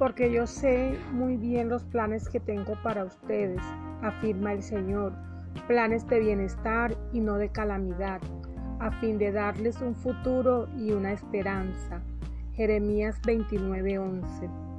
porque yo sé muy bien los planes que tengo para ustedes, afirma el Señor, planes de bienestar y no de calamidad, a fin de darles un futuro y una esperanza. Jeremías 29:11